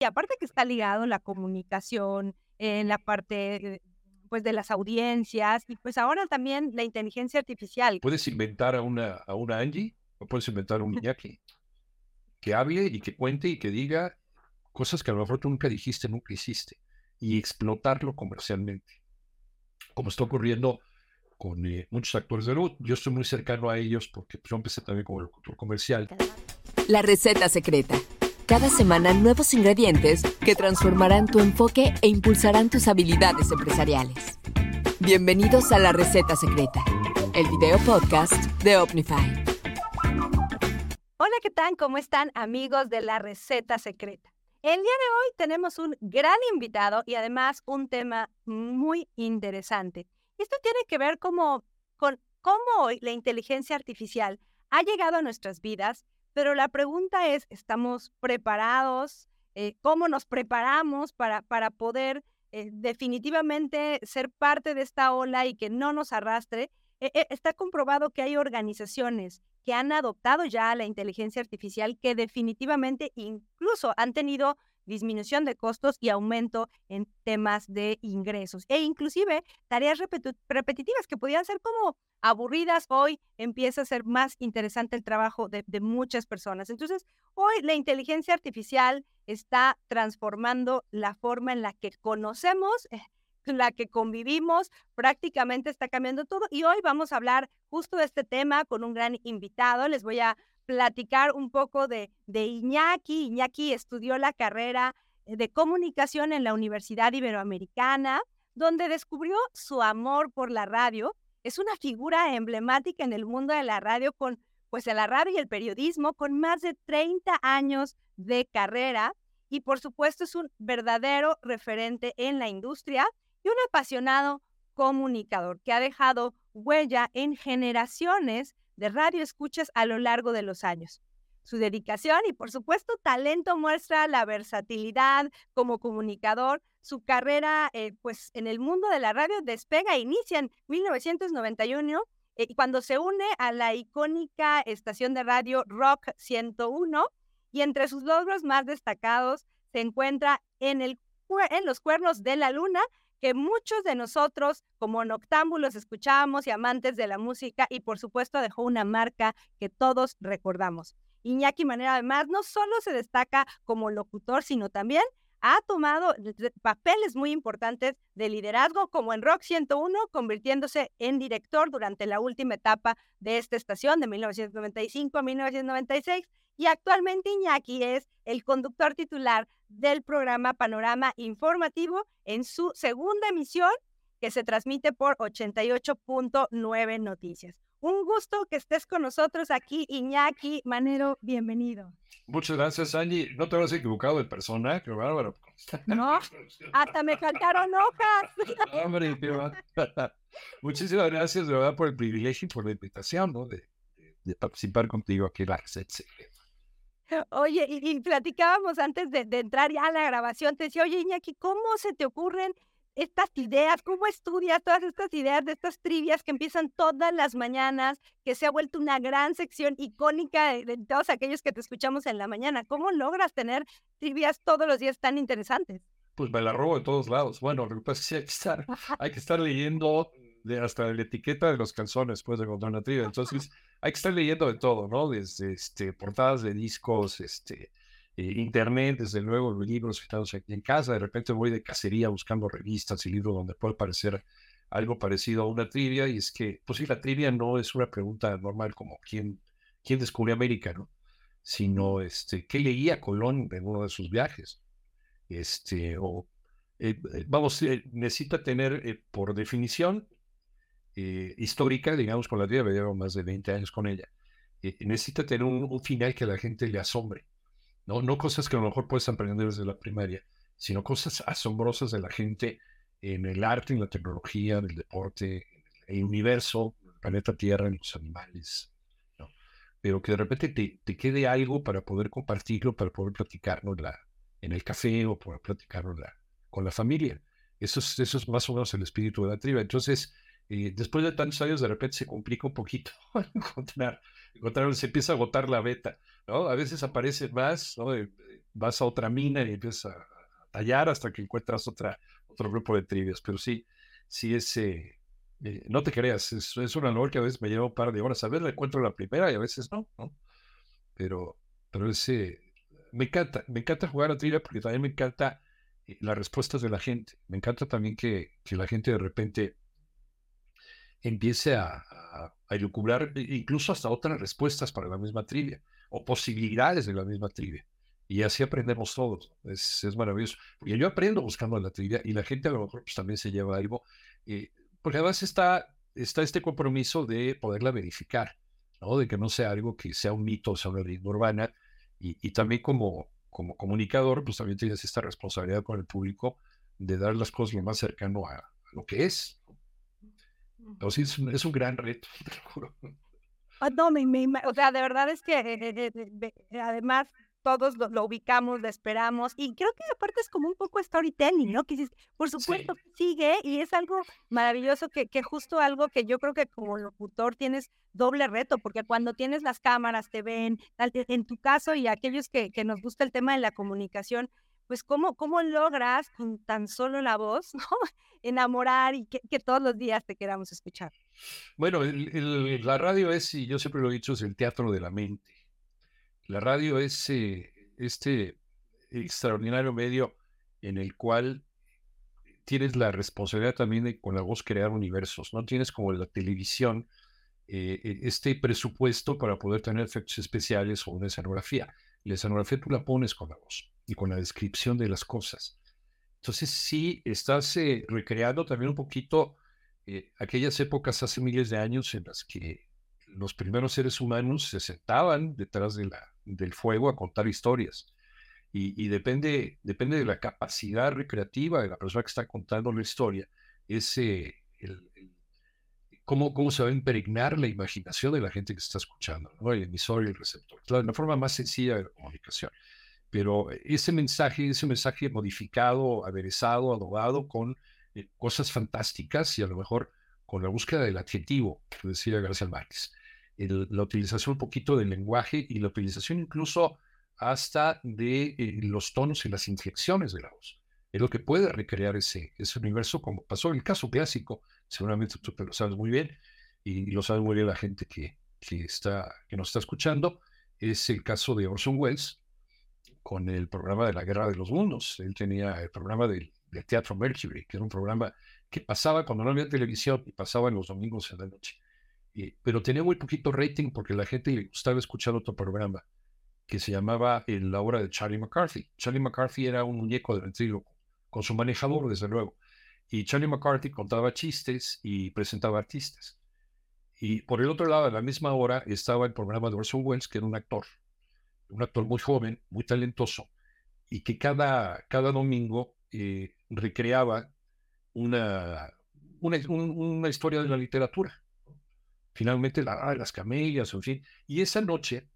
Y aparte que está ligado la comunicación, en la parte pues de las audiencias y pues ahora también la inteligencia artificial. Puedes inventar a una, a una Angie o puedes inventar a un Iñaki que hable y que cuente y que diga cosas que a lo mejor tú nunca dijiste, nunca hiciste y explotarlo comercialmente. Como está ocurriendo con eh, muchos actores de luz. Yo estoy muy cercano a ellos porque pues, yo empecé también como locutor comercial. La receta secreta cada semana nuevos ingredientes que transformarán tu enfoque e impulsarán tus habilidades empresariales. Bienvenidos a La Receta Secreta, el video podcast de Omnify. Hola, ¿qué tal? ¿Cómo están amigos de La Receta Secreta? El día de hoy tenemos un gran invitado y además un tema muy interesante. Esto tiene que ver como, con cómo hoy la inteligencia artificial ha llegado a nuestras vidas pero la pregunta es, ¿estamos preparados? Eh, ¿Cómo nos preparamos para, para poder eh, definitivamente ser parte de esta ola y que no nos arrastre? Eh, está comprobado que hay organizaciones que han adoptado ya la inteligencia artificial que definitivamente incluso han tenido disminución de costos y aumento en temas de ingresos. E inclusive tareas repetitivas que podían ser como aburridas, hoy empieza a ser más interesante el trabajo de, muchas personas. Entonces, hoy la inteligencia artificial está transformando la forma en la que conocemos, eh, la que convivimos, prácticamente está cambiando todo. Y hoy vamos a hablar justo de este tema con un gran invitado. Les voy a platicar un poco de, de Iñaki. Iñaki estudió la carrera eh, de comunicación en la Universidad Iberoamericana, donde descubrió su amor por la radio. Es una figura emblemática en el mundo de la radio con pues la radio y el periodismo con más de 30 años de carrera y por supuesto es un verdadero referente en la industria y un apasionado comunicador que ha dejado huella en generaciones de radio escuchas a lo largo de los años. Su dedicación y, por supuesto, talento muestra la versatilidad como comunicador. Su carrera, eh, pues, en el mundo de la radio despega e inicia en 1991 eh, cuando se une a la icónica estación de radio Rock 101 y entre sus logros más destacados se encuentra en, el, en los cuernos de la luna que muchos de nosotros como noctámbulos escuchábamos y amantes de la música y por supuesto dejó una marca que todos recordamos. Iñaki Manera además no solo se destaca como locutor, sino también ha tomado papeles muy importantes de liderazgo, como en Rock 101, convirtiéndose en director durante la última etapa de esta estación, de 1995 a 1996, y actualmente Iñaki es el conductor titular del programa Panorama Informativo en su segunda emisión que se transmite por 88.9 Noticias. Un gusto que estés con nosotros aquí, Iñaki Manero, bienvenido. Muchas gracias, Angie. No te habrás equivocado de persona, qué bárbaro. No, hasta me faltaron hojas. Hombre, Muchísimas gracias, de verdad, por el privilegio y por la invitación, ¿no? De, participar contigo aquí en la Oye, y, platicábamos antes de, entrar ya a la grabación, te decía, oye Iñaki, ¿cómo se te ocurren estas ideas? ¿Cómo estudias todas estas ideas de estas trivias que empiezan todas las mañanas, que se ha vuelto una gran sección icónica de, todos aquellos que te escuchamos en la mañana? ¿Cómo logras tener trivias todos los días tan interesantes? Pues me la robo de todos lados. Bueno, lo que pasa es que hay que estar, hay que estar leyendo de hasta la etiqueta de los calzones, pues, de encontrar una trivia. Entonces, hay que estar leyendo de todo, ¿no? Desde este, portadas de discos, este, eh, internet, desde luego los libros estamos aquí en casa. De repente voy de cacería buscando revistas y libros donde puede aparecer algo parecido a una trivia. Y es que, pues sí, la trivia no es una pregunta normal como quién, quién descubrió América, ¿no? Sino, este, ¿qué leía Colón en uno de sus viajes? Este, o, eh, eh, vamos, necesita tener, por definición, histórica, digamos, con la trivia, llevo más de 20 años con ella, necesita tener un, final que a la gente le asombre, ¿no? No cosas que a lo mejor puedes aprender desde la primaria, sino cosas asombrosas de la gente en el arte, en la tecnología, en el deporte, en el universo, en el planeta Tierra, en los animales, ¿no? Pero que de repente te, te quede algo para poder compartirlo, para poder platicarlo en, la, en el café o poder platicarlo con la familia. Eso es, eso es más o menos el espíritu de la tribu. Entonces, y después de tantos años de repente se complica un poquito encontrar, encontrar, se empieza a agotar la beta, A veces aparece más, ¿no? vas a otra mina y empiezas a, tallar hasta que encuentras otra, otro grupo de trivias. Pero sí, sí es, eh, eh, no te creas, es, es una labor que a veces me lleva un par de horas. A veces la encuentro la primera y a veces no, ¿no? Pero, pero ese, me encanta, me encanta jugar a trivia porque también me encanta las respuestas de la gente. Me encanta también que, que la gente de repente empiece a, a, a elucubrar incluso hasta otras respuestas para la misma trivia o posibilidades de la misma trivia. Y así aprendemos todos. Es, es maravilloso. Porque yo aprendo buscando la trivia y la gente a lo mejor pues, también se lleva algo. Eh, porque además está, está este compromiso de poderla verificar, ¿no? De que no sea algo que sea un mito, sea una leyenda urbana. Y, y también como, como comunicador, pues también tienes esta responsabilidad con el público de dar las cosas lo más cercano a, a lo que es. Entonces es un, es un gran reto, te lo juro. Ah, no, me, me, o sea, de verdad es que eh, eh, eh, además todos lo, lo, ubicamos, lo esperamos y creo que aparte es como un poco storytelling, ¿no? Que por supuesto sí. sigue y es algo maravilloso que, que justo algo que yo creo que como locutor tienes doble reto, porque cuando tienes las cámaras te ven, en tu caso y aquellos que, que nos gusta el tema de la comunicación, pues cómo, cómo logras con tan solo la voz, ¿no? Enamorar y que, todos los días te queramos escuchar. Bueno, la radio es, y yo siempre lo he dicho, es el teatro de la mente. La radio es eh, este extraordinario medio en el cual tienes la responsabilidad también de con la voz crear universos. No tienes como la televisión eh, este presupuesto para poder tener efectos especiales o una escenografía. La escenografía tú la pones con la voz y con la descripción de las cosas. Entonces sí, estás eh, recreando también un poquito eh, aquellas épocas hace miles de años en las que los primeros seres humanos se sentaban detrás de la, del fuego a contar historias. Y, y, depende, depende de la capacidad recreativa de la persona que está contando la historia, ese, el, el, cómo, cómo se va a impregnar la imaginación de la gente que está escuchando, ¿no? el emisor y el receptor. Claro, la forma más sencilla de la comunicación pero ese mensaje, ese mensaje modificado, aderezado, adobado con eh, cosas fantásticas y a lo mejor con la búsqueda del adjetivo, que decía García Márquez, el, la utilización un poquito del lenguaje y la utilización incluso hasta de eh, los tonos y las inflexiones de la voz. Es lo que puede recrear ese, ese universo, como pasó el caso clásico, seguramente tú lo sabes muy bien, y, y lo sabe muy bien la gente que, que, está, que nos está escuchando, es el caso de Orson Welles, con el programa de la Guerra de los Mundos. Él tenía el programa del, Teatro Mercury, que era un programa que pasaba cuando no había televisión y pasaba en los domingos en la noche. Pero tenía muy poquito rating porque la gente le gustaba escuchar otro programa que se llamaba La Hora de Charlie McCarthy. Charlie McCarthy era un muñeco de ventríloco, con su manejador, desde luego. Y Charlie McCarthy contaba chistes y presentaba artistas. Y por el otro lado, a la misma hora, estaba el programa de Orson Welles, que era un actor un actor muy joven, muy talentoso, y que cada, cada domingo eh, recreaba una, una, un, una, historia de la literatura. Finalmente, la, las camelias, en fin. Y esa noche,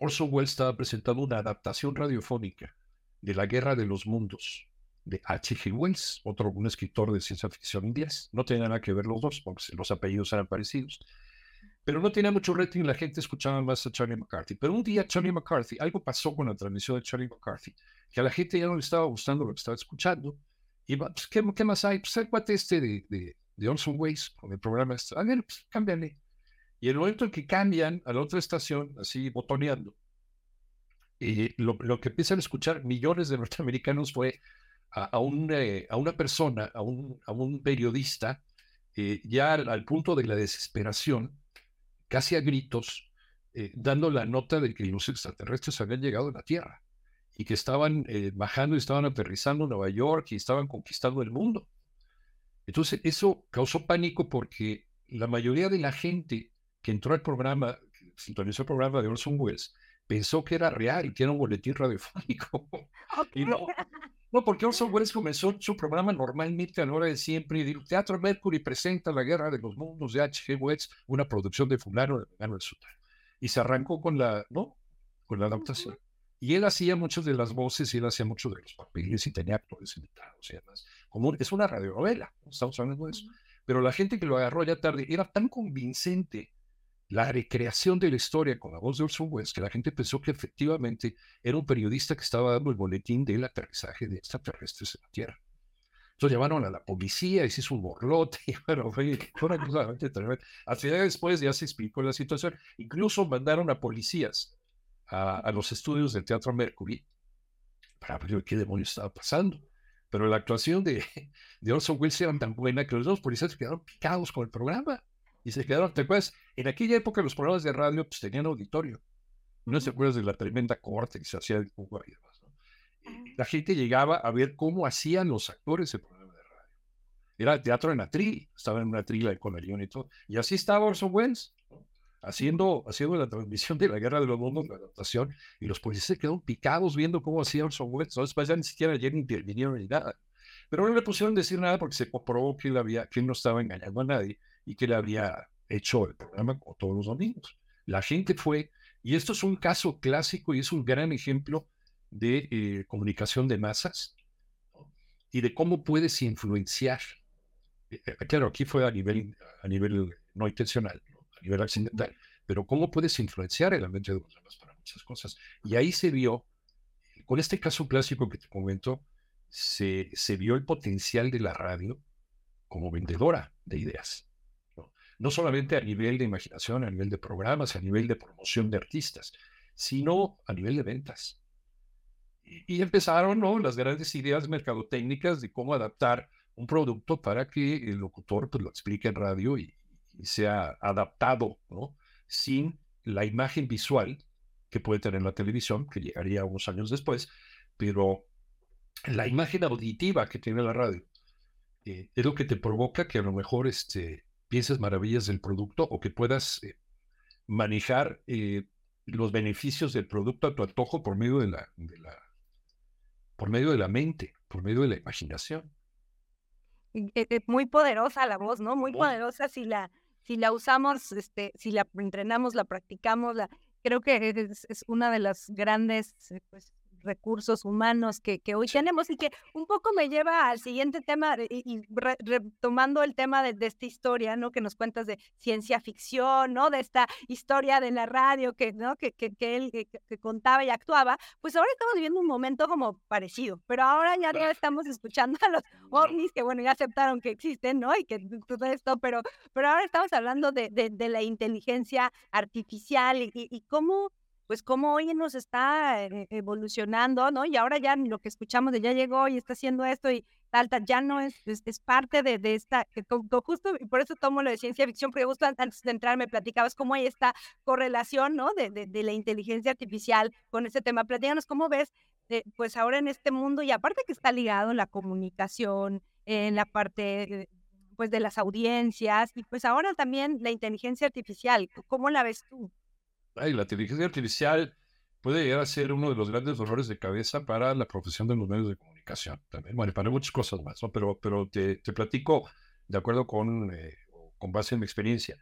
Orson Welles estaba presentando una adaptación radiofónica de La Guerra de los Mundos, de H.G. Wells, otro un escritor de ciencia ficción inglés. No tenían nada que ver los dos, porque los apellidos eran parecidos pero no tenía mucho rating, la gente escuchaba más a Charlie McCarthy. Pero un día Charlie McCarthy, algo pasó con la transmisión de Charlie McCarthy, que a la gente ya no le estaba gustando lo que estaba escuchando. Y pues, ¿qué, ¿qué, más hay? Pues el cuate este de, de, de Orson Welles, con el programa este. A ver, pues cámbiale. Y el momento en que cambian a la otra estación, así botoneando, y lo, lo, que empiezan a escuchar millones de norteamericanos fue a, a, un, eh, a una persona, a un, a un periodista, eh, ya al, al punto de la desesperación, casi a gritos, eh, dando la nota de que los extraterrestres habían llegado a la Tierra y que estaban eh, bajando y estaban aterrizando en Nueva York y estaban conquistando el mundo. Entonces, eso causó pánico porque la mayoría de la gente que entró al programa, sintonizó el programa de Orson Welles, pensó que era real y era un boletín radiofónico. Okay. Y no, no, porque Orson Welles comenzó su programa normalmente a la hora de siempre y dijo, Teatro Mercury presenta La Guerra de los Mundos de H.G. Wells, una producción de fulano de Megano del Sultán. Y se arrancó con la, ¿no? Con la adaptación. Y él hacía muchas de las voces y él hacía muchos de los papeles y tenía actores invitados y demás. Como es una radionovela, estamos hablando de eso. Pero la gente que lo agarró ya tarde era tan convincente la recreación de la historia con la voz de Orson Welles, que la gente pensó que efectivamente era un periodista que estaba dando el boletín del aterrizaje de extraterrestres en la Tierra. Entonces llamaron a la policía y se hizo un borlote. Y bueno, fue, una cosa tremenda. Al final después ya se explicó la situación. Incluso mandaron a policías a, los estudios del Teatro Mercury para ver qué demonios estaba pasando. Pero la actuación de, de Orson Welles era tan buena que los dos policías quedaron picados con el programa. Y se quedaron, ¿te acuerdas? En aquella época los programas de radio pues tenían auditorio. No se acuerdas de la tremenda corte que se hacía de Cuba y demás. ¿no? Ah. La gente llegaba a ver cómo hacían los actores el programa de radio. Era teatro en atril, estaba en una trila con el y todo. Y así estaba Orson Welles, haciendo, haciendo la transmisión de la Guerra de los Mundos, la adaptación, y los policías se quedaron picados viendo cómo hacía Orson Welles. Entonces, pues, ya ni siquiera ayer intervinieron ni nada. Pero no le pusieron decir nada porque se comprobó que él, había, que él no estaba engañando a nadie y que le había hecho el programa todos los domingos. La gente fue, y esto es un caso clásico y es un gran ejemplo de eh, comunicación de masas y de cómo puedes influenciar. Eh, eh, claro, aquí fue a nivel, a nivel no intencional, a nivel accidental, pero cómo puedes influenciar el ambiente de los demás para muchas cosas. Y ahí se vio, con este caso clásico que te comento, se, se vio el potencial de la radio como vendedora de ideas no solamente a nivel de imaginación, a nivel de programas, a nivel de promoción de artistas, sino a nivel de ventas. Y, empezaron ¿no? las grandes ideas mercadotécnicas de cómo adaptar un producto para que el locutor pues, lo explique en radio y, sea adaptado, ¿no? sin la imagen visual que puede tener la televisión, que llegaría unos años después, pero la imagen auditiva que tiene la radio eh, es lo que te provoca que a lo mejor este, pienses maravillas del producto o que puedas eh, manejar eh, los beneficios del producto a tu antojo por medio de la, la, por medio de la mente, por medio de la imaginación. Eh, muy poderosa la voz, ¿no? Muy, poderosa si la, si la usamos, este, si la entrenamos, la practicamos, la, creo que es, es una de las grandes pues, recursos humanos que, que hoy tenemos y que un poco me lleva al siguiente tema y, retomando el tema de, esta historia, ¿no? Que nos cuentas de ciencia ficción, ¿no? De esta historia de la radio que, ¿no? Que, que, que él que, contaba y actuaba, pues ahora estamos viviendo un momento como parecido, pero ahora ya estamos escuchando a los ovnis que, bueno, ya aceptaron que existen, ¿no? Y que todo esto, pero, pero ahora estamos hablando de, de, de la inteligencia artificial y, y cómo pues cómo hoy nos está eh, evolucionando, ¿no? Y ahora ya lo que escuchamos de ya llegó y está haciendo esto y tal, tal, ya no es, es, parte de, esta, que, justo, y por eso tomo lo de ciencia ficción, porque justo antes de entrar me platicabas cómo hay esta correlación, ¿no? De, de, la inteligencia artificial con este tema. Platícanos cómo ves, eh, pues ahora en este mundo, y aparte que está ligado la comunicación, en la parte pues de las audiencias y pues ahora también la inteligencia artificial, ¿cómo la ves tú? La inteligencia artificial puede llegar a ser uno de los grandes dolores de cabeza para la profesión de los medios de comunicación también. Bueno, para muchas cosas más, ¿no? Pero, pero te, te platico de acuerdo con, eh, con base en mi experiencia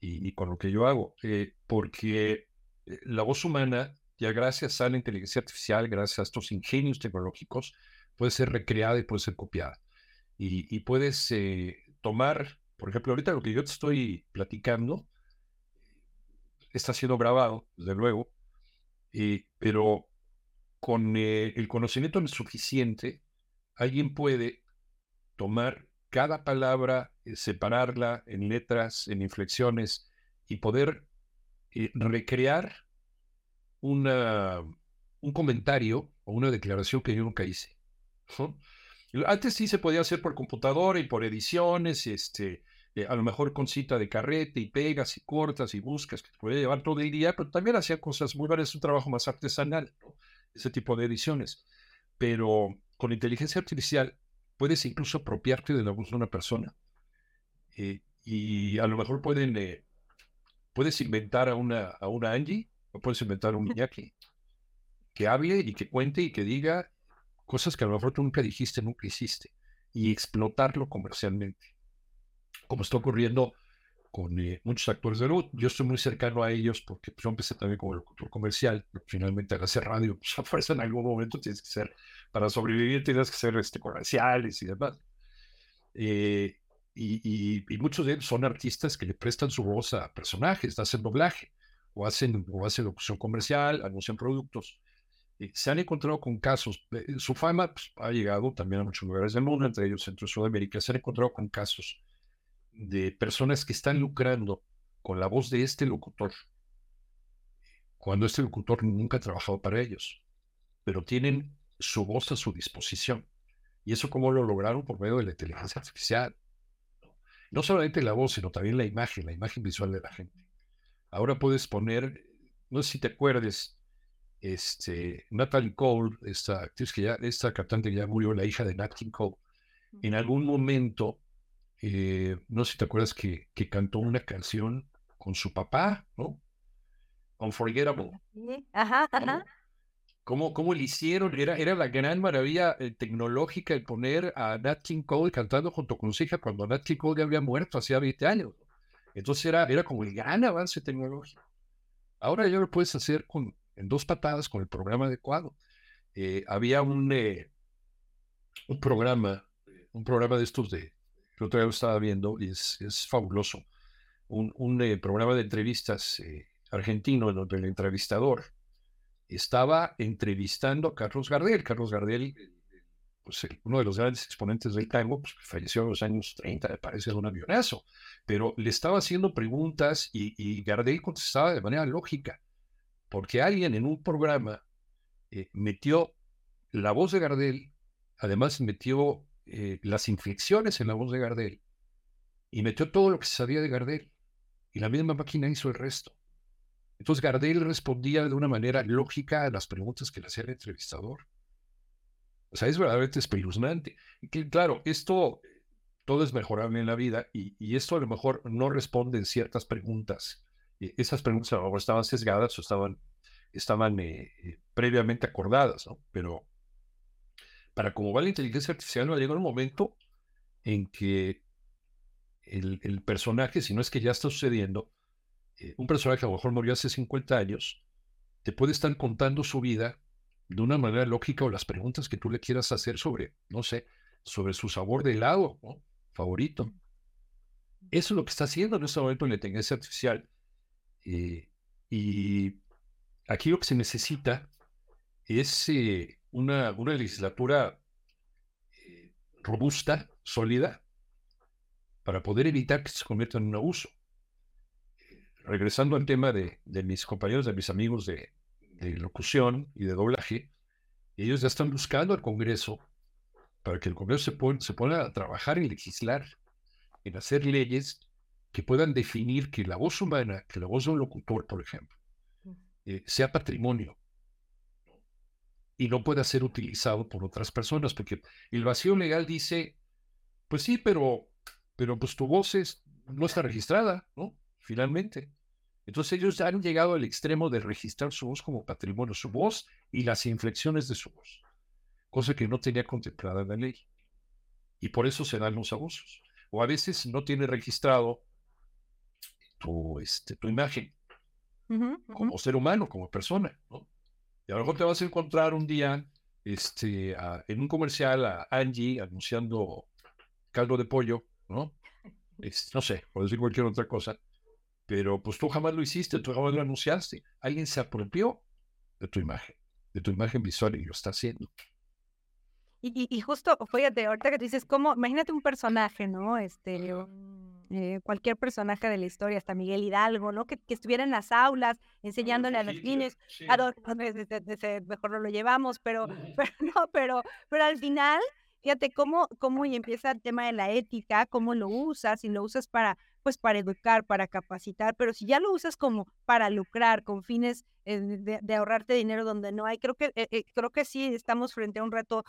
y, con lo que yo hago, eh, porque eh, la voz humana, ya gracias a la inteligencia artificial, gracias a estos ingenios tecnológicos, puede ser recreada y puede ser copiada. Y, y puedes tomar, por ejemplo, ahorita lo que yo te estoy platicando, está siendo grabado, desde luego, eh, pero con eh, el conocimiento suficiente, alguien puede tomar cada palabra, eh, separarla en letras, en inflexiones y poder recrear una, un comentario o una declaración que yo nunca hice. Antes sí se podía hacer por computadora y por ediciones, este, eh, a lo mejor con cita de carrete y pegas y cortas y buscas que te puede llevar todo el día, pero también hacía cosas muy varias, un trabajo más artesanal, ese tipo de ediciones. Pero con inteligencia artificial puedes incluso apropiarte de la voz de una persona eh, y a lo mejor pueden, eh, puedes inventar a una, a una Angie o puedes inventar a un Iñaki que hable y que cuente y que diga cosas que a lo mejor tú nunca dijiste, nunca hiciste y explotarlo comercialmente como está ocurriendo con eh, muchos actores de luz. Yo estoy muy cercano a ellos porque pues, yo empecé también como locutor comercial, finalmente al hacer radio, pues a fuerza en algún momento tienes que ser, para sobrevivir tienes que ser este, comerciales y demás. Eh, y, muchos de ellos son artistas que le prestan su voz a personajes, hacen doblaje o hacen, o hacen locución comercial, anuncian productos. se han encontrado con casos, eh, su fama pues, ha llegado también a muchos lugares del mundo, entre ellos Centro y Sudamérica, se han encontrado con casos de personas que están lucrando con la voz de este locutor, cuando este locutor nunca ha trabajado para ellos, pero tienen su voz a su disposición. ¿Y eso cómo lo lograron? Por medio de la inteligencia artificial. No solamente la voz, sino también la imagen, la imagen visual de la gente. Ahora puedes poner, no sé si te acuerdes, este, Natalie Cole, esta actriz que ya, esta cantante que ya murió, la hija de Nat King Cole, en algún momento, eh, no sé si te acuerdas que, que cantó una canción con su papá, ¿no? Unforgettable. Ajá, ajá. ¿Cómo, ¿Cómo, le hicieron? Era, era la gran maravilla eh, tecnológica el poner a Nat King Cole cantando junto con su hija cuando Nat King Cole ya había muerto hacía 20 años. Entonces era, era como el gran avance tecnológico. Ahora ya lo puedes hacer con, en dos patadas con el programa adecuado. Eh, había un, eh, un programa, un programa de estos de, que otra vez estaba viendo y es, es fabuloso. Un, un programa de entrevistas argentino en donde el entrevistador estaba entrevistando a Carlos Gardel. Carlos Gardel, pues uno de los grandes exponentes del tango, pues, falleció en los años 30, me parece, de un avionazo, pero le estaba haciendo preguntas y, Gardel contestaba de manera lógica, porque alguien en un programa eh, metió la voz de Gardel, además metió eh, las inflexiones en la voz de Gardel y metió todo lo que se sabía de Gardel. Y la misma máquina hizo el resto. Entonces Gardel respondía de una manera lógica a las preguntas que le hacía el entrevistador. O sea, es verdaderamente espeluznante. Y que, claro, esto todo es mejorable en la vida y, esto a lo mejor no responde en ciertas preguntas. esas preguntas a lo mejor estaban sesgadas o estaban, estaban eh, eh, previamente acordadas, ¿no? Pero para cómo va la inteligencia artificial va a llegar un momento en que el, el personaje, si no es que ya está sucediendo, eh, un personaje que a lo mejor murió hace 50 años, te puede estar contando su vida de una manera lógica o las preguntas que tú le quieras hacer sobre, no sé, sobre su sabor de helado favorito. Eso es lo que está haciendo en este momento la inteligencia artificial. Eh, y aquí lo que se necesita es eh, una, una, legislatura robusta, sólida, para poder evitar que se convierta en un abuso. Regresando al tema de, mis compañeros, de mis amigos de, locución y de doblaje, ellos ya están buscando al Congreso para que el Congreso se, se ponga a trabajar en legislar, en hacer leyes que puedan definir que la voz humana, que la voz de un locutor, por ejemplo, eh, sea patrimonio y no pueda ser utilizado por otras personas, porque el vacío legal dice, pues sí, pero, pero pues tu voz no está registrada, ¿no? Finalmente. Entonces ellos han llegado al extremo de registrar su voz como patrimonio, su voz y las inflexiones de su voz, cosa que no tenía contemplada en la ley. Y por eso se dan los abusos. O a veces no tiene registrado tu, este, tu imagen como ser humano, como persona. ¿no? Y a lo mejor te vas a encontrar un día este, en un comercial a Angie anunciando caldo de pollo, ¿no? no sé, por decir cualquier otra cosa pero pues tú jamás lo hiciste, tú jamás lo anunciaste. Alguien se apropió de tu imagen, de tu imagen visual y lo está haciendo. Y, y, justo, fíjate, ahorita que tú dices, ¿cómo? Imagínate un personaje, ¿no? Este, eh, cualquier personaje de la historia, hasta Miguel Hidalgo, ¿no? Que, que estuviera en las aulas enseñándole a los niños, mejor no lo llevamos, pero, pero no, pero, pero al final, fíjate cómo, cómo y empieza el tema de la ética, cómo lo usas, y lo usas para pues para educar, para capacitar, pero si ya lo usas como para lucrar con fines eh, de, ahorrarte dinero donde no hay, creo que, eh, eh, creo que sí estamos frente a un reto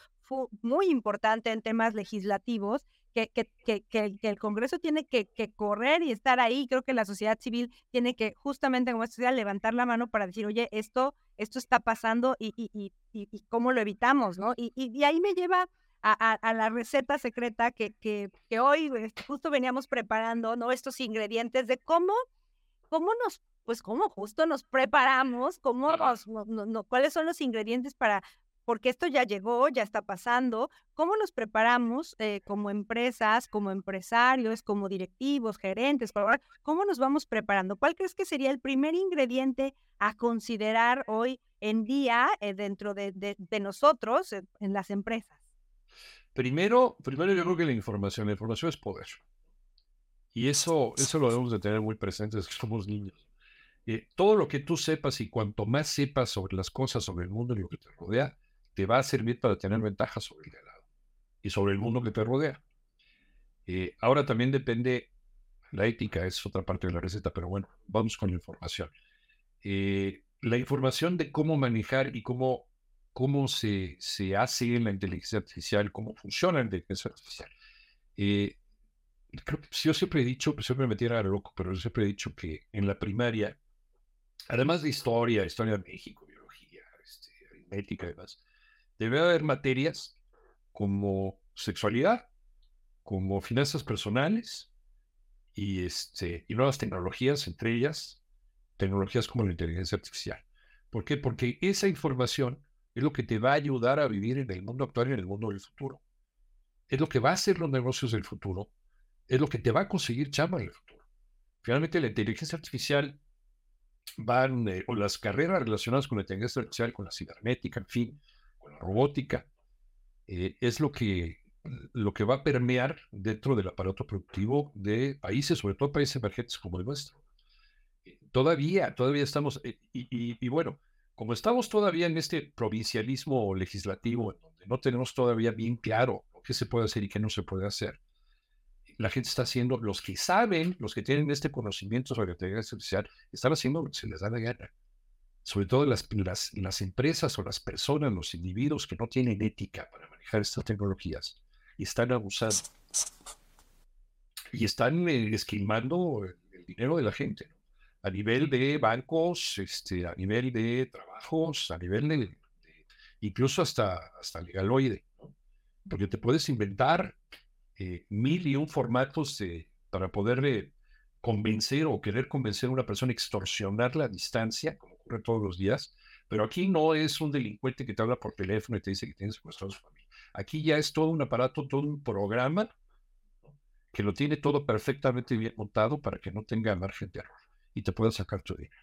muy importante en temas legislativos que, que, que, el Congreso tiene que, correr y estar ahí. Creo que la sociedad civil tiene que, justamente como sociedad, levantar la mano para decir, oye, esto, esto está pasando y, y, y, y cómo lo evitamos, ¿no? Y, y, ahí me lleva a, la receta secreta que, que, que, hoy justo veníamos preparando, ¿no? Estos ingredientes de cómo, cómo nos, pues cómo justo nos preparamos, cómo nos, no, cuáles son los ingredientes para, porque esto ya llegó, ya está pasando. ¿Cómo nos preparamos eh, como empresas, como empresarios, como directivos, gerentes? ¿Cómo nos vamos preparando? ¿Cuál crees que sería el primer ingrediente a considerar hoy en día eh, dentro de, nosotros, en las empresas? Primero, primero yo creo que la información, la información es poder. Y eso, eso lo debemos de tener muy presente desde que somos niños. Eh, todo lo que tú sepas y cuanto más sepas sobre las cosas, sobre el mundo y lo que te rodea, te va a servir para tener ventajas sobre el de al lado y sobre el mundo que te rodea. Eh, ahora también depende, la ética es otra parte de la receta, pero bueno, vamos con la información. Eh, la información de cómo manejar y cómo, cómo se, se hace la inteligencia artificial, cómo funciona la inteligencia artificial. Eh, creo que yo siempre he dicho, pues siempre me metiera a loco, pero yo siempre he dicho que en la primaria, además de historia, historia de México, biología, este, aritmética y demás, debe haber materias como sexualidad, como finanzas personales y, este, y nuevas tecnologías, entre ellas tecnologías como la inteligencia artificial. ¿Por qué? Porque esa información es lo que te va a ayudar a vivir en el mundo actual y en el mundo del futuro. Es lo que va a hacer los negocios del futuro. Es lo que te va a conseguir chamba en el futuro. Finalmente, la inteligencia artificial van, eh, o las carreras relacionadas con la inteligencia artificial, con la cibernética, en fin, robótica, eh, es lo que, lo que va a permear dentro del aparato productivo de países, sobre todo países emergentes como el nuestro. Eh, todavía, todavía estamos, eh, y, bueno, como estamos todavía en este provincialismo legislativo, donde no tenemos todavía bien claro qué se puede hacer y qué no se puede hacer, la gente está haciendo, los que saben, los que tienen este conocimiento sobre la inteligencia artificial, están haciendo lo que se les da la gana. Sobre todo las, las, empresas o las personas, los individuos que no tienen ética para manejar estas tecnologías y están abusando. Y están eh, esquilmando el, dinero de la gente a nivel de bancos, este, a nivel de trabajos, a nivel de, incluso hasta, hasta legaloide, porque te puedes inventar eh, mil y un formatos para poder eh, convencer o querer convencer a una persona, extorsionarla a distancia, todos los días, pero aquí no es un delincuente que te habla por teléfono y te dice que tienes secuestrado a su familia. Aquí ya es todo un aparato, todo un programa que lo tiene todo perfectamente bien montado para que no tenga margen de error y te pueda sacar tu dinero.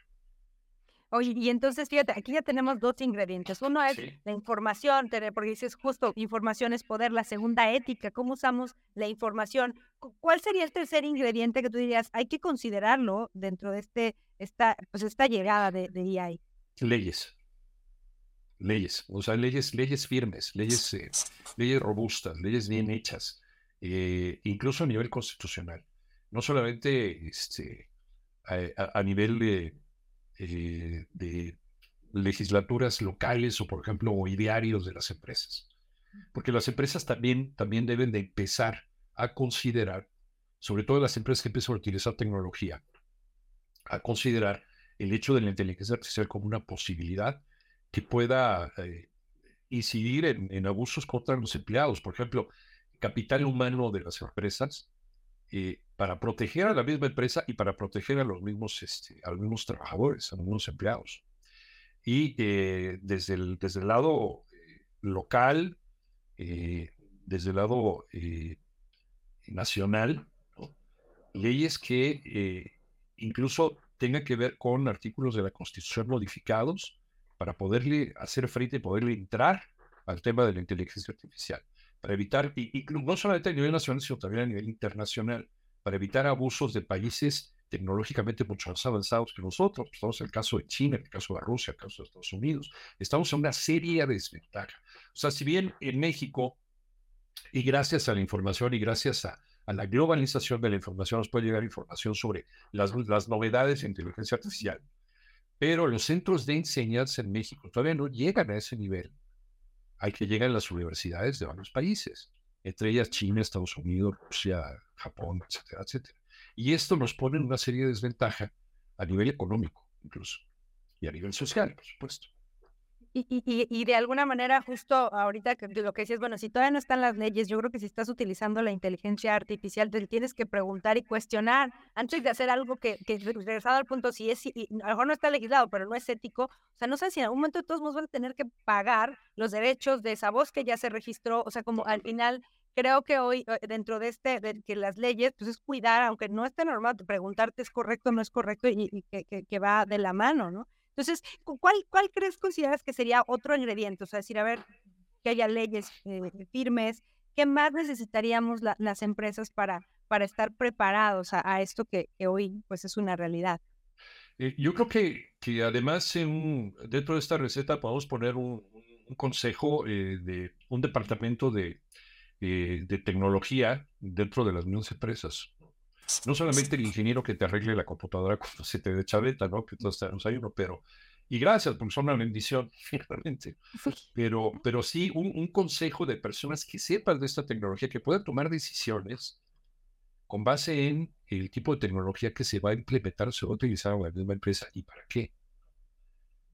Oye, y entonces fíjate, aquí ya tenemos dos ingredientes. Uno es la información, porque dices justo, información es poder. La segunda, ética, cómo usamos la información. ¿Cuál sería el tercer ingrediente que tú dirías, hay que considerarlo dentro de este, esta, pues esta llegada de, de AI? Leyes. Leyes, o sea, leyes, leyes firmes, leyes, eh, leyes robustas, leyes bien hechas, eh, incluso a nivel constitucional. No solamente este, a nivel de eh, de legislaturas locales o, por ejemplo, o idearios de las empresas. Porque las empresas también, también deben de empezar a considerar, sobre todo las empresas que empiezan a utilizar tecnología, a considerar el hecho de la inteligencia artificial como una posibilidad que pueda eh, incidir en, en, abusos contra los empleados. Por ejemplo, capital humano de las empresas eh, para proteger a la misma empresa y para proteger a los mismos, este, mismos trabajadores, a los mismos empleados. Y eh, desde, el, desde el lado eh, local, desde el lado nacional, leyes que incluso tengan que ver con artículos de la Constitución modificados para poderle hacer frente y poderle entrar al tema de la inteligencia artificial para evitar, y, no solamente a nivel nacional, sino también a nivel internacional, para evitar abusos de países tecnológicamente mucho más avanzados que nosotros. Estamos en el caso de China, en el caso de Rusia, en el caso de Estados Unidos. Estamos en una seria desventaja. O sea, si bien en México, y gracias a la información y gracias a, la globalización de la información, nos puede llegar información sobre las, las novedades en inteligencia artificial. Pero los centros de enseñanza en México todavía no llegan a ese nivel hay que llegar a las universidades de varios países, entre ellas China, Estados Unidos, Rusia, Japón, etcétera, etcétera. Y esto nos pone en una serie de desventajas a nivel económico, incluso, y a nivel social, por supuesto. Y, de alguna manera, justo ahorita que lo que decías, bueno, si todavía no están las leyes, yo creo que si estás utilizando la inteligencia artificial, te tienes que preguntar y cuestionar antes de hacer algo que, que regresado al punto, si es, y a lo mejor no está legislado, pero no es ético, o sea, no sé si en algún momento todos nos van a tener que pagar los derechos de esa voz que ya se registró, o sea, como al final creo que hoy eh, dentro de este, de que las leyes, pues es cuidar, aunque no esté normal, preguntarte es correcto o no es correcto y, que, que, va de la mano, ¿no? Entonces, ¿cuál, ¿cuál crees, consideras que sería otro ingrediente? O sea, decir, a ver, que haya leyes eh, firmes, ¿qué más necesitaríamos las empresas para, estar preparados a, esto que, hoy pues es una realidad? Eh, yo creo que, además en dentro de esta receta podemos poner un, consejo eh, de un departamento de, de tecnología dentro de las mismas empresas no solamente el ingeniero que te arregle la computadora cuando se te de chaveta, ¿no? Que todos tenemos ahí uno, pero, y gracias, porque son una bendición, realmente. Pero, pero sí un, consejo de personas que sepan de esta tecnología, que puedan tomar decisiones con base en el tipo de tecnología que se va a implementar, se va a utilizar en la misma empresa y para qué.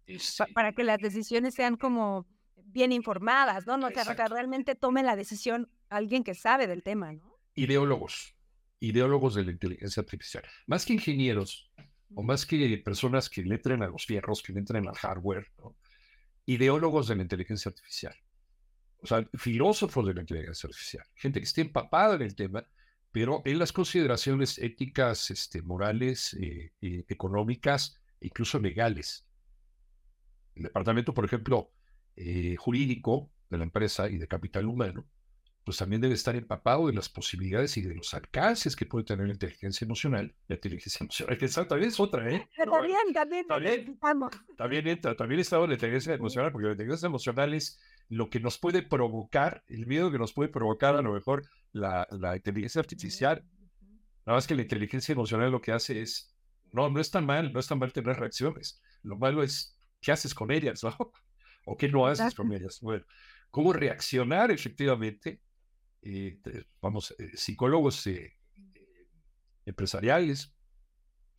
Este para que las decisiones sean como bien informadas, ¿no? No que realmente tome la decisión alguien que sabe del tema, ¿no? Ideólogos ideólogos de la inteligencia artificial. Más que ingenieros, o más que personas que le entren a los fierros, que le entren al hardware, ideólogos de la inteligencia artificial. O sea, filósofos de la inteligencia artificial. Gente que esté empapada en el tema, pero en las consideraciones éticas, este, morales, eh, eh, económicas incluso legales. El departamento, por ejemplo, eh, jurídico de la empresa y de capital humano, pues también debe estar empapado de las posibilidades y de los alcances que puede tener la inteligencia emocional. La inteligencia emocional, que también es otra, ¿eh? también, también, también, también entra, también está la inteligencia emocional, porque la inteligencia emocional es lo que nos puede provocar, el miedo que nos puede provocar a lo mejor la, la inteligencia artificial. Nada más que la inteligencia emocional lo que hace es, no, no es tan mal, no es tan mal tener reacciones. Lo malo es qué haces con ellas, ¿no? O qué no haces con ellas. Bueno, cómo reaccionar efectivamente eh, vamos, eh, psicólogos eh, empresariales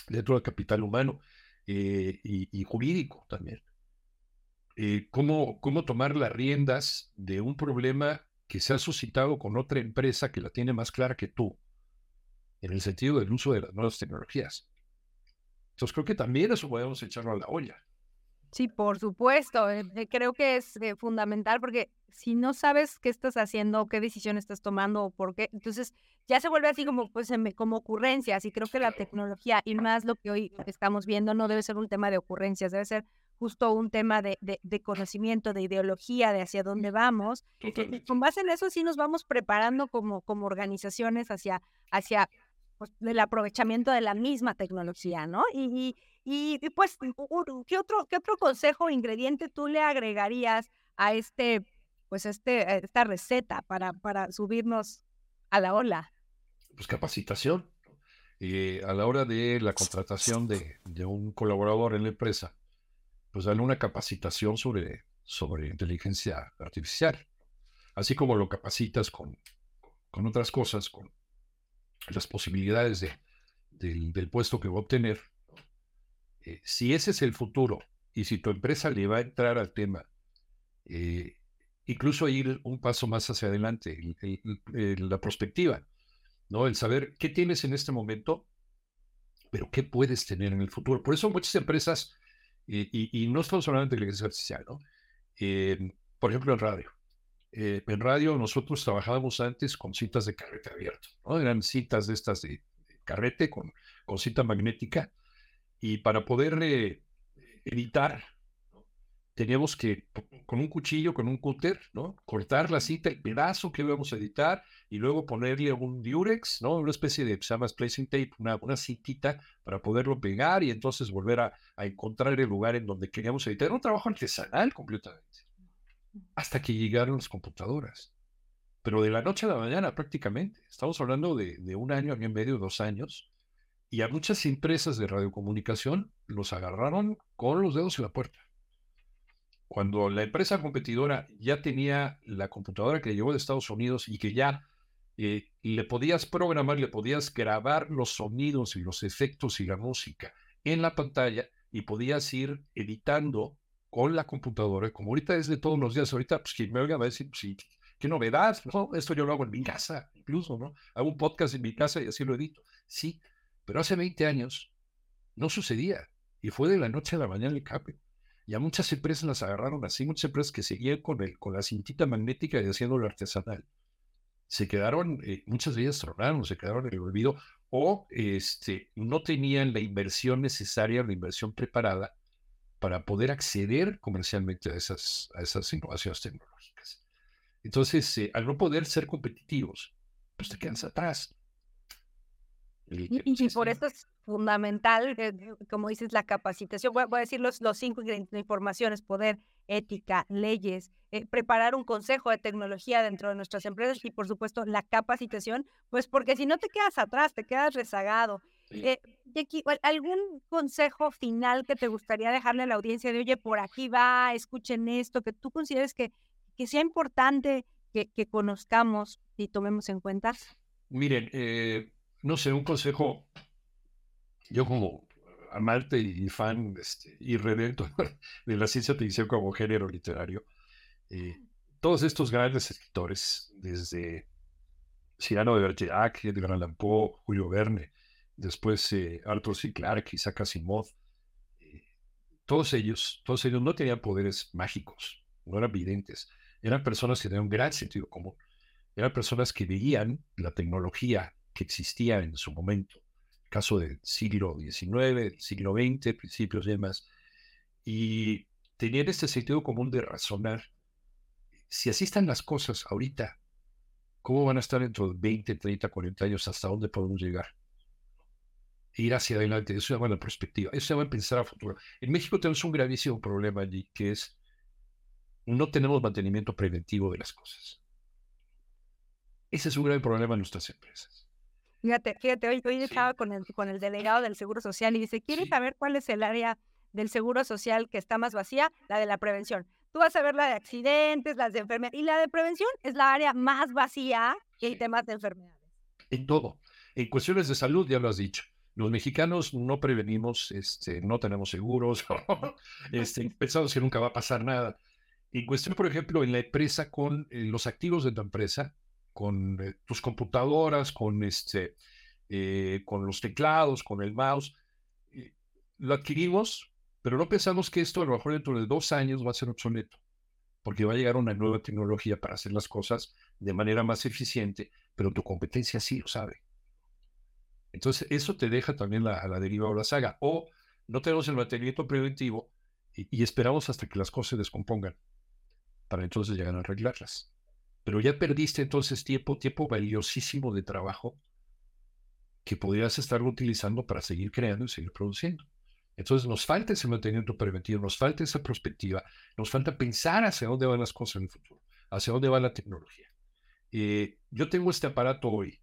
dentro del capital humano y, jurídico también. cómo, cómo tomar las riendas de un problema que se ha suscitado con otra empresa que la tiene más clara que tú, en el sentido del uso de las nuevas tecnologías. Entonces creo que también eso podemos echarlo a la olla. Sí, por supuesto. Eh, eh, creo que es eh, fundamental porque si no sabes qué estás haciendo, qué decisión estás tomando o por qué, entonces ya se vuelve así como, pues, como ocurrencias. Y creo que la tecnología y más lo que hoy estamos viendo no debe ser un tema de ocurrencias, debe ser justo un tema de, de, conocimiento, de ideología, de hacia dónde vamos. con base en eso sí nos vamos preparando como, como organizaciones hacia, hacia pues, el aprovechamiento de la misma tecnología, ¿no? y y, pues, ¿qué otro, ¿qué otro consejo o ingrediente tú le agregarías a este, pues, este, esta receta para, para subirnos a la ola? Pues capacitación. Eh, a la hora de la contratación de, de, un colaborador en la empresa, pues darle una capacitación sobre, sobre inteligencia artificial. Así como lo capacitas con, con otras cosas, con las posibilidades de, del puesto que va a obtener, eh, si ese es el futuro y si tu empresa le va a entrar al tema, eh, incluso ir un paso más hacia adelante, la perspectiva, ¿no? El saber qué tienes en este momento, pero qué puedes tener en el futuro. Por eso muchas empresas, y, no estamos hablando de inteligencia artificial, ¿no? por ejemplo, en radio. Eh, en radio nosotros trabajábamos antes con citas de carrete abierto, ¿no? Eran citas de estas de, carrete con cita magnética y para poder eh, editar, teníamos que, con un cuchillo, con un cúter, ¿no? cortar la cita, el pedazo que íbamos a editar, y luego ponerle un diurex, ¿no? una especie de, se llama placing tape, una, una cintita para poderlo pegar y entonces volver a, a encontrar el lugar en donde queríamos editar. Era un trabajo artesanal completamente. Hasta que llegaron las computadoras. Pero de la noche a la mañana prácticamente. Estamos hablando de, de un año, año y medio, dos años y a muchas empresas de radiocomunicación los agarraron con los dedos en la puerta. Cuando la empresa competidora ya tenía la computadora que llegó de Estados Unidos y que ya eh, le podías programar, le podías grabar los sonidos y los efectos y la música en la pantalla y podías ir editando con la computadora, como ahorita es de todos los días, ahorita, pues quien me oiga va a decir, pues, qué novedad, ¿no? Esto yo lo hago en mi casa, incluso, ¿no? Hago un podcast en mi casa y así lo edito. Sí, pero hace 20 años no sucedía y fue de la noche a la mañana el cambio. Y a muchas empresas las agarraron así, muchas empresas que seguían con, el, con la cintita magnética y haciéndolo artesanal. Se quedaron, eh, muchas de ellas tronaron, se quedaron en el olvido o este, no tenían la inversión necesaria, la inversión preparada para poder acceder comercialmente a esas, a esas innovaciones tecnológicas. Entonces, eh, al no poder ser competitivos, pues te quedas atrás. Y, por eso es fundamental, eh, como dices, la capacitación. Voy, a decir los, los cinco ingredientes de información, es poder, ética, leyes, eh, preparar un consejo de tecnología dentro de nuestras empresas y, por supuesto, la capacitación, pues porque si no te quedas atrás, te quedas rezagado. Eh, ¿algún consejo final que te gustaría dejarle a la audiencia de, oye, por aquí va, escuchen esto, que tú consideres que, que sea importante que, que conozcamos y tomemos en cuenta? Miren, eh, no sé, un consejo, yo como amante y fan este, irredento de la ciencia ficción como género literario, eh, todos estos grandes escritores, desde Cyrano de Bergerac, Edgar Allan Poe, Julio Verne, después eh, Arthur C. Clarke, Isaac Asimov, eh, todos ellos, todos ellos no tenían poderes mágicos, no eran videntes, eran personas que tenían un gran sentido común, eran personas que veían la tecnología que existía en su momento, el caso del siglo XIX, siglo XX, principios y demás, y tenían este sentido común de razonar, si así están las cosas ahorita, ¿cómo van a estar dentro de 20, 30, 40 años? ¿Hasta dónde podemos llegar? ir hacia adelante, eso se llama la perspectiva, eso se llama pensar a futuro. En México tenemos un gravísimo problema allí, que es no tenemos mantenimiento preventivo de las cosas. Ese es un gran problema en nuestras empresas. Fíjate, fíjate, hoy, hoy estaba con el, con el delegado del Seguro Social y dice, ¿quieres saber cuál es el área del Seguro Social que está más vacía? La de la prevención. Tú vas a ver la de accidentes, las de enfermedades, y la de prevención es la área más vacía que hay temas de enfermedades. En todo. En cuestiones de salud, ya lo has dicho. Los mexicanos no prevenimos, este, no tenemos seguros, este, pensamos que nunca va a pasar nada. En cuestión, por ejemplo, en la empresa, con eh, los activos de tu empresa, con eh, tus computadoras, con, este, eh, con los teclados, con el mouse. lo adquirimos, pero no pensamos que esto a lo mejor dentro de dos años va a ser obsoleto, porque va a llegar una nueva tecnología para hacer las cosas de manera más eficiente, pero tu competencia sí lo sabe. Entonces, eso te deja también la, a la deriva o la saga. O no tenemos el mantenimiento preventivo y esperamos hasta que las cosas se descompongan para entonces llegar a arreglarlas pero ya perdiste entonces tiempo, tiempo valiosísimo de trabajo que podrías estar utilizando para seguir creando y seguir produciendo. Entonces nos falta ese mantenimiento preventivo, nos falta esa perspectiva, nos falta pensar hacia dónde van las cosas en el futuro, hacia dónde va la tecnología. Eh, yo tengo este aparato hoy,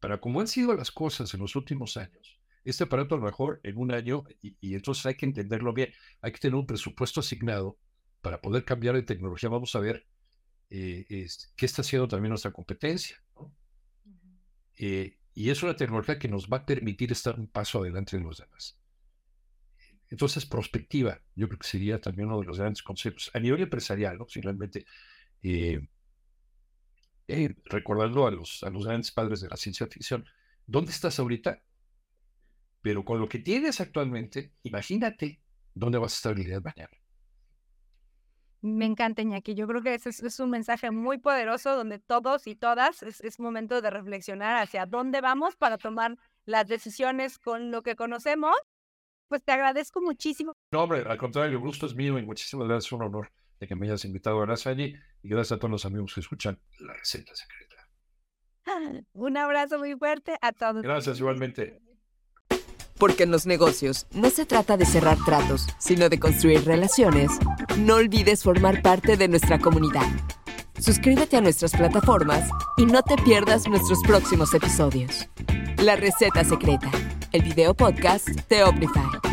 para cómo han sido las cosas en los últimos años, este aparato a lo mejor en un año, y, y entonces hay que entenderlo bien, hay que tener un presupuesto asignado para poder cambiar de tecnología. Vamos a ver eh, qué está haciendo también nuestra competencia. Eh, y es una tecnología que nos va a permitir estar un paso adelante de los demás. Entonces, prospectiva, yo creo que sería también uno de los grandes conceptos. A nivel empresarial, ¿no? Finalmente, eh, recordando a los, a los grandes padres de la ciencia ficción, ¿dónde estás ahorita? Pero con lo que tienes actualmente, imagínate dónde vas a estar el día de mañana. Me encanta, Iñaki. Yo creo que ese es, un mensaje muy poderoso donde todos y todas es, momento de reflexionar hacia dónde vamos para tomar las decisiones con lo que conocemos. Pues te agradezco muchísimo. No, hombre, al contrario, el gusto es mío y muchísimas gracias. Es un honor de que me hayas invitado. Gracias allí y gracias a todos los amigos que escuchan la receta secreta. Un abrazo muy fuerte a todos. Gracias, igualmente. Porque en los negocios no se trata de cerrar tratos, sino de construir relaciones, no olvides formar parte de nuestra comunidad. Suscríbete a nuestras plataformas y no te pierdas nuestros próximos episodios. La receta secreta, el video podcast de Oplify.